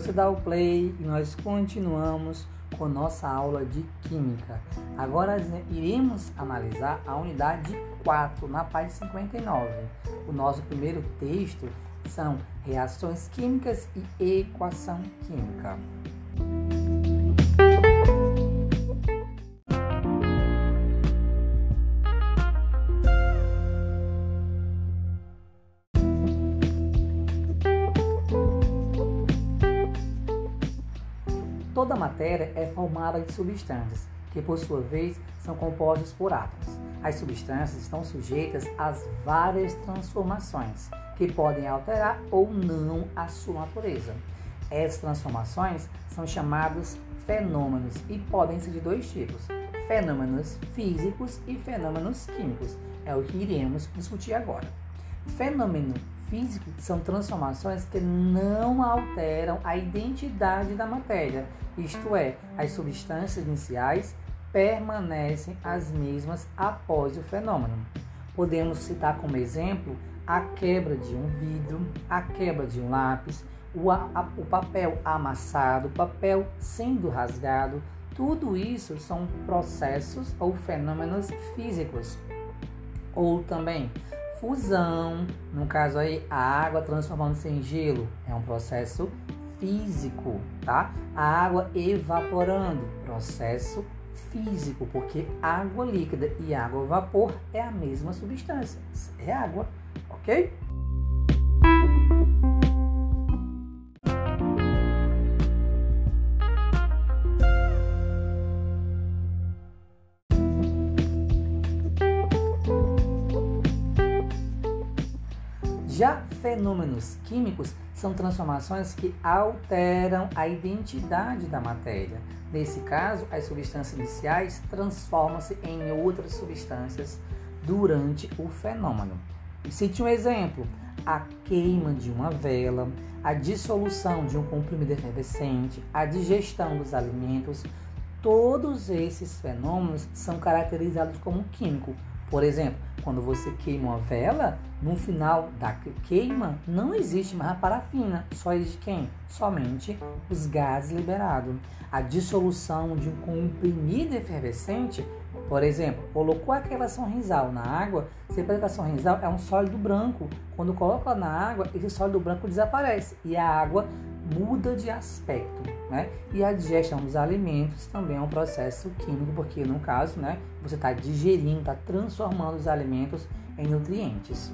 você dá o play e nós continuamos com nossa aula de Química. Agora iremos analisar a unidade 4 na página 59. O nosso primeiro texto são reações químicas e equação química. Toda matéria é formada de substâncias, que por sua vez são compostas por átomos. As substâncias estão sujeitas às várias transformações, que podem alterar ou não a sua natureza. Essas transformações são chamadas fenômenos e podem ser de dois tipos: fenômenos físicos e fenômenos químicos. É o que iremos discutir agora. Fenômeno físico são transformações que não alteram a identidade da matéria, isto é, as substâncias iniciais permanecem as mesmas após o fenômeno. Podemos citar como exemplo a quebra de um vidro, a quebra de um lápis, o, a, o papel amassado, o papel sendo rasgado. Tudo isso são processos ou fenômenos físicos. Ou também fusão, no caso aí a água transformando-se em gelo, é um processo físico, tá? A água evaporando, processo físico, porque água líquida e água vapor é a mesma substância, é água, ok? Já fenômenos químicos são transformações que alteram a identidade da matéria. Nesse caso, as substâncias iniciais transformam-se em outras substâncias durante o fenômeno. Cite um exemplo: a queima de uma vela, a dissolução de um comprimido efervescente, a digestão dos alimentos. Todos esses fenômenos são caracterizados como químico. Por exemplo, quando você queima uma vela, no final da queima não existe mais a parafina, só existe quem? Somente os gases liberados. A dissolução de um comprimido efervescente, por exemplo, colocou aquela sorrisal na água, você que a sorrisal é um sólido branco. Quando coloca na água, esse sólido branco desaparece e a água muda de aspecto, né? E a digestão dos alimentos também é um processo químico, porque no caso, né, você está digerindo, está transformando os alimentos em nutrientes.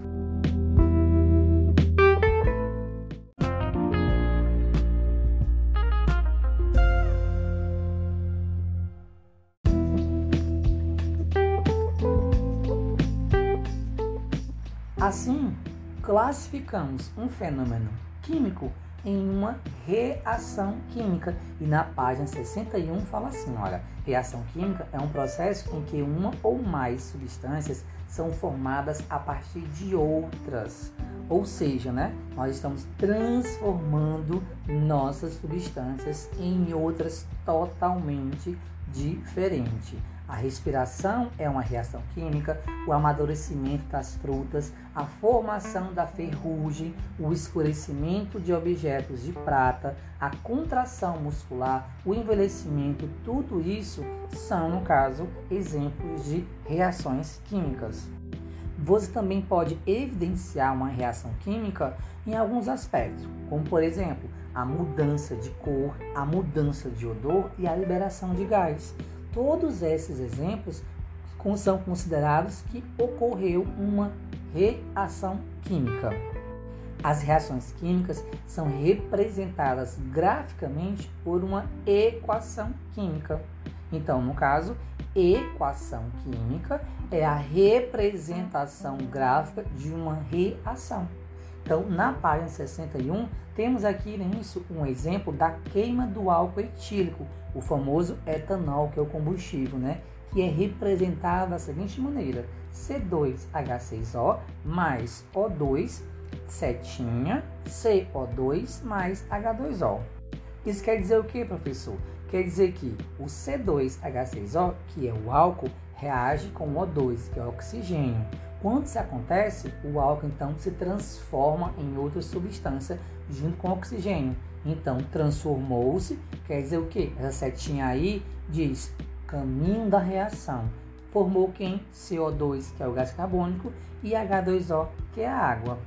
Assim, classificamos um fenômeno químico em uma reação química. E na página 61 fala assim: olha, reação química é um processo em que uma ou mais substâncias são formadas a partir de outras. Ou seja, né, nós estamos transformando nossas substâncias em outras totalmente diferentes. A respiração é uma reação química, o amadurecimento das frutas, a formação da ferrugem, o escurecimento de objetos de prata, a contração muscular, o envelhecimento, tudo isso são, no caso, exemplos de reações químicas. Você também pode evidenciar uma reação química em alguns aspectos, como por exemplo, a mudança de cor, a mudança de odor e a liberação de gás. Todos esses exemplos são considerados que ocorreu uma reação química. As reações químicas são representadas graficamente por uma equação química. Então, no caso, equação química é a representação gráfica de uma reação. Então, na página 61, temos aqui nisso um exemplo da queima do álcool etílico, o famoso etanol, que é o combustível, né? Que é representado da seguinte maneira: C2H6O mais O2 setinha CO2 mais H2O. Isso quer dizer o que, professor? Quer dizer que o C2H6O, que é o álcool, reage com o O2, que é o oxigênio. Quando isso acontece, o álcool então se transforma em outra substância junto com o oxigênio. Então, transformou-se, quer dizer o quê? Essa setinha aí diz caminho da reação. Formou quem? CO2, que é o gás carbônico, e H2O, que é a água.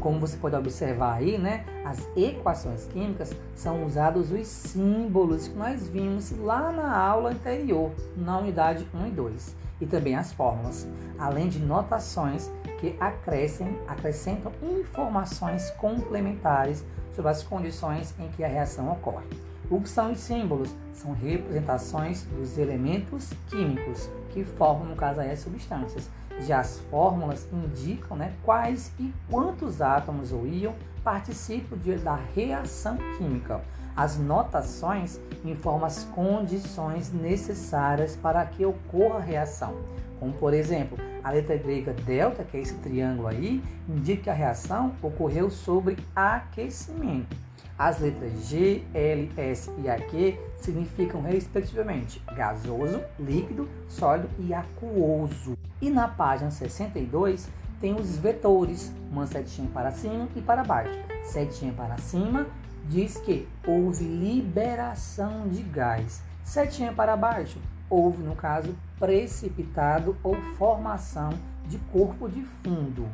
Como você pode observar aí, né, as equações químicas são usados os símbolos que nós vimos lá na aula anterior, na unidade 1 e 2, e também as fórmulas, além de notações que acrescem, acrescentam informações complementares sobre as condições em que a reação ocorre. O que são os símbolos? São representações dos elementos químicos que formam, no caso as substâncias. Já as fórmulas indicam né, quais e quantos átomos ou íons participam de, da reação química. As notações informam as condições necessárias para que ocorra a reação. Como, por exemplo, a letra grega delta, que é esse triângulo aí, indica que a reação ocorreu sobre aquecimento. As letras G, L, S e AQ significam, respectivamente, gasoso, líquido, sólido e aquoso. E na página 62 tem os vetores, uma setinha para cima e para baixo. Setinha para cima diz que houve liberação de gás. Setinha para baixo, houve, no caso, precipitado ou formação de corpo de fundo.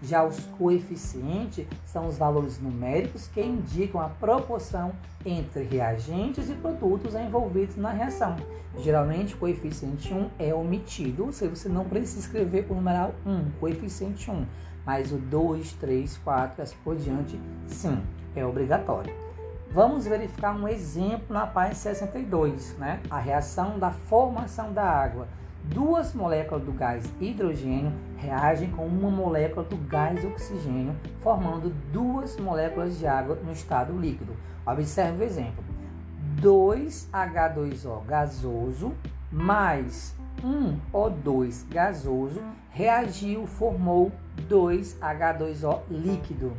Já os coeficientes são os valores numéricos que indicam a proporção entre reagentes e produtos envolvidos na reação. Geralmente, o coeficiente 1 é omitido, ou seja, você não precisa escrever o numeral 1, coeficiente 1, mas o 2, 3, 4 e assim por diante, sim, é obrigatório. Vamos verificar um exemplo na página 62, né? a reação da formação da água duas moléculas do gás hidrogênio reagem com uma molécula do gás oxigênio, formando duas moléculas de água no estado líquido. Observe o exemplo: 2H2O gasoso mais 1O2 gasoso reagiu, formou 2H2O líquido.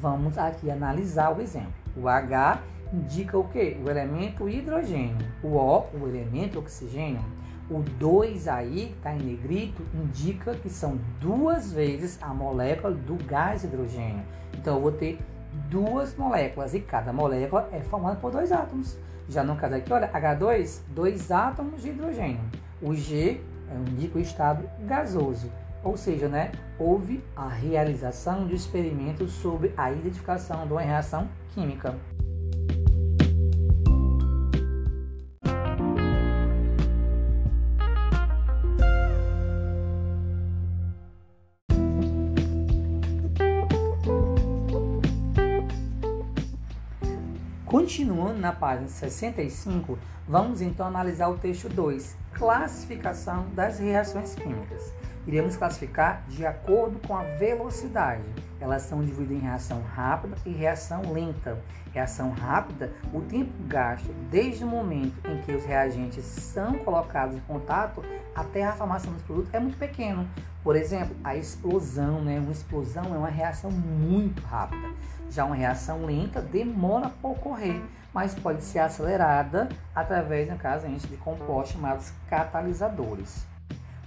Vamos aqui analisar o exemplo. O H indica o que? O elemento hidrogênio. O O, o elemento oxigênio. O 2 aí, está em negrito, indica que são duas vezes a molécula do gás hidrogênio. Então eu vou ter duas moléculas e cada molécula é formada por dois átomos. Já no caso aqui, olha, H2, dois átomos de hidrogênio. O G indica o estado gasoso. Ou seja, né, houve a realização de experimentos sobre a identificação de uma reação química. Continuando na página 65, vamos então analisar o texto 2, classificação das reações químicas. Iremos classificar de acordo com a velocidade. Elas são divididas em reação rápida e reação lenta. Reação rápida, o tempo gasto desde o momento em que os reagentes são colocados em contato até a formação do produto é muito pequeno. Por exemplo, a explosão, né? Uma explosão é uma reação muito rápida. Já uma reação lenta demora para ocorrer, mas pode ser acelerada através, no caso, de compostos chamados catalisadores.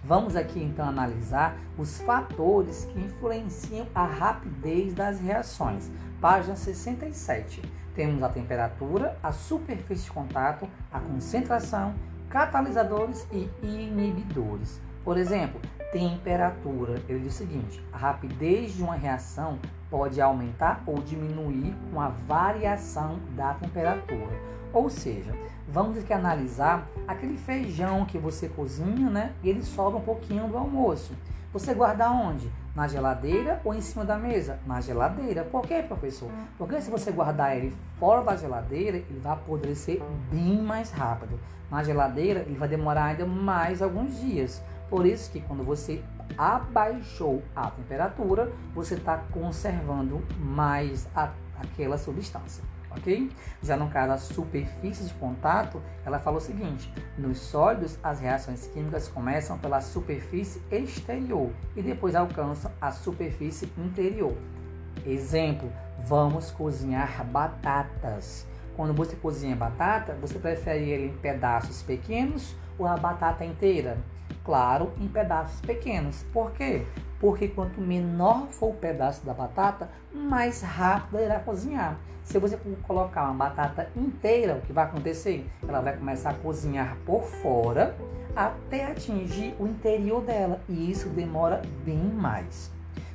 Vamos aqui então analisar os fatores que influenciam a rapidez das reações. Página 67. Temos a temperatura, a superfície de contato, a concentração, catalisadores e inibidores. Por exemplo, temperatura. Ele diz o seguinte: a rapidez de uma reação pode aumentar ou diminuir com a variação da temperatura. Ou seja, vamos aqui analisar aquele feijão que você cozinha, né? E ele sobra um pouquinho do almoço. Você guarda onde? Na geladeira ou em cima da mesa? Na geladeira. Por quê, professor? Porque se você guardar ele fora da geladeira, ele vai apodrecer bem mais rápido. Na geladeira, ele vai demorar ainda mais alguns dias. Por isso que quando você abaixou a temperatura, você está conservando mais a, aquela substância. Ok? Já no caso da superfície de contato, ela fala o seguinte: nos sólidos, as reações químicas começam pela superfície exterior e depois alcançam a superfície interior. Exemplo: vamos cozinhar batatas. Quando você cozinha batata, você prefere ele em pedaços pequenos ou a batata inteira? Claro em pedaços pequenos. Por quê? Porque quanto menor for o pedaço da batata, mais rápido irá cozinhar. Se você colocar uma batata inteira, o que vai acontecer? Ela vai começar a cozinhar por fora até atingir o interior dela e isso demora bem mais.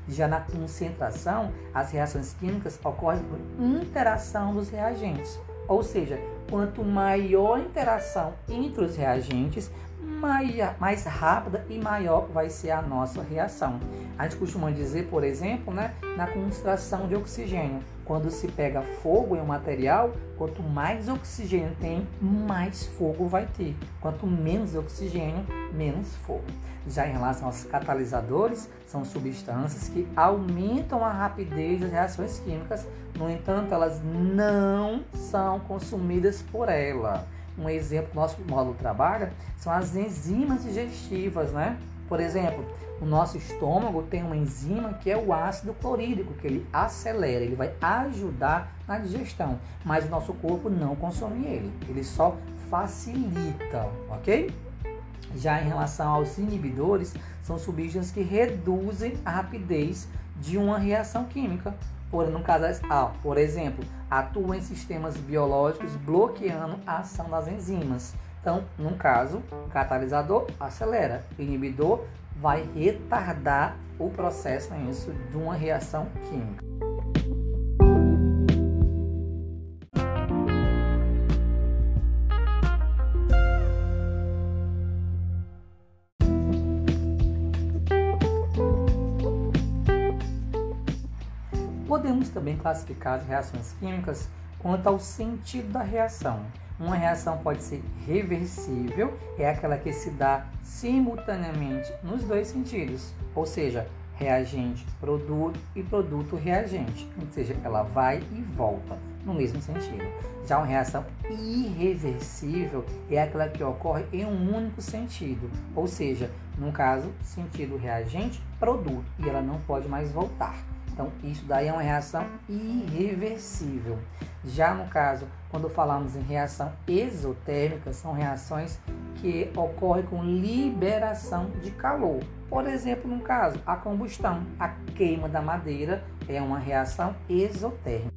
Já na concentração, as reações químicas ocorrem por interação dos reagentes, ou seja, quanto maior a interação entre os reagentes, mais rápida e maior vai ser a nossa reação. A gente costuma dizer, por exemplo, né, na concentração de oxigênio, quando se pega fogo em um material, quanto mais oxigênio tem, mais fogo vai ter. Quanto menos oxigênio, menos fogo. Já em relação aos catalisadores, são substâncias que aumentam a rapidez das reações químicas, no entanto, elas não são consumidas por ela. Um exemplo do nosso módulo trabalha são as enzimas digestivas, né? Por exemplo, o nosso estômago tem uma enzima que é o ácido clorídrico, que ele acelera, ele vai ajudar na digestão, mas o nosso corpo não consome ele, ele só facilita, ok? Já em relação aos inibidores, são substâncias que reduzem a rapidez de uma reação química. Por, no caso, ah, por exemplo, atuam em sistemas biológicos bloqueando a ação das enzimas. Então, no caso, catalisador acelera, inibidor vai retardar o processo isso, de uma reação química. Podemos também classificar as reações químicas quanto ao sentido da reação. Uma reação pode ser reversível, é aquela que se dá simultaneamente nos dois sentidos, ou seja, reagente produto e produto reagente, ou seja, ela vai e volta no mesmo sentido. Já uma reação irreversível é aquela que ocorre em um único sentido, ou seja, no caso, sentido reagente produto, e ela não pode mais voltar. Então, isso daí é uma reação irreversível. Já no caso, quando falamos em reação exotérmica, são reações que ocorrem com liberação de calor. Por exemplo, no caso, a combustão, a queima da madeira é uma reação exotérmica.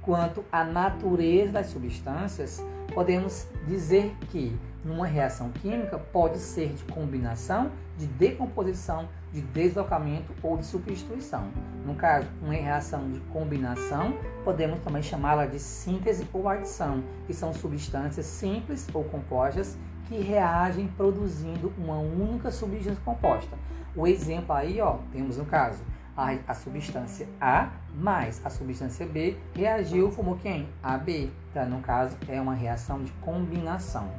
Quanto à natureza das substâncias, podemos dizer que numa reação química pode ser de combinação, de decomposição, de deslocamento ou de substituição. No caso, uma reação de combinação, podemos também chamá-la de síntese ou adição, que são substâncias simples ou compostas que reagem produzindo uma única substância composta. O exemplo aí, ó, temos no caso a, a substância A mais a substância B reagiu, formou quem? AB. Então, no caso, é uma reação de combinação.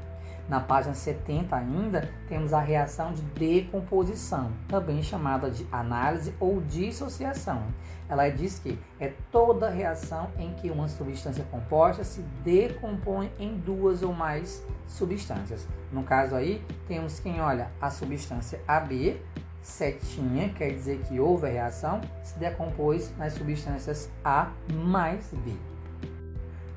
Na página 70 ainda temos a reação de decomposição, também chamada de análise ou dissociação. Ela diz que é toda reação em que uma substância composta se decompõe em duas ou mais substâncias. No caso aí, temos quem olha a substância AB, setinha, quer dizer que houve a reação, se decompôs nas substâncias A mais B.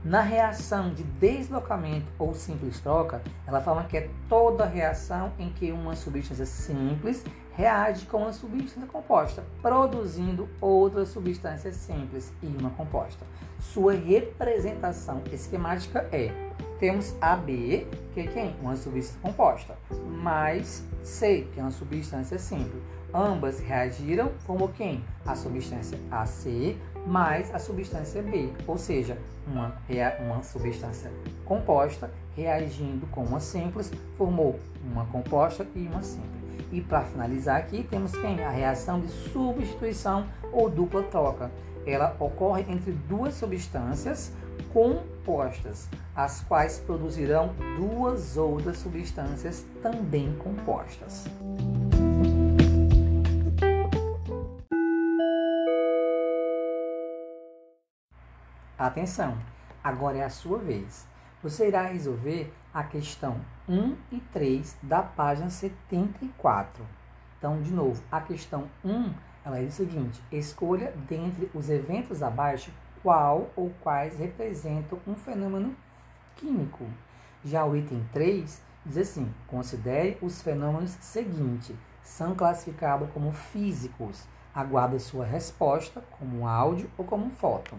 Na reação de deslocamento ou simples troca, ela fala que é toda reação em que uma substância simples reage com uma substância composta, produzindo outra substância simples e uma composta. Sua representação esquemática é: temos AB, que é quem? Uma substância composta, mais C, que é uma substância simples. Ambas reagiram como quem? A substância AC mais a substância B, ou seja, uma, uma substância composta reagindo com uma simples, formou uma composta e uma simples. E para finalizar aqui, temos quem? A reação de substituição ou dupla troca. Ela ocorre entre duas substâncias compostas, as quais produzirão duas outras substâncias também compostas. Atenção, agora é a sua vez. Você irá resolver a questão 1 e 3 da página 74. Então, de novo, a questão 1, ela diz o seguinte: escolha dentre os eventos abaixo qual ou quais representam um fenômeno químico. Já o item 3 Diz assim: considere os fenômenos seguintes. São classificados como físicos. Aguarde sua resposta como áudio ou como fóton.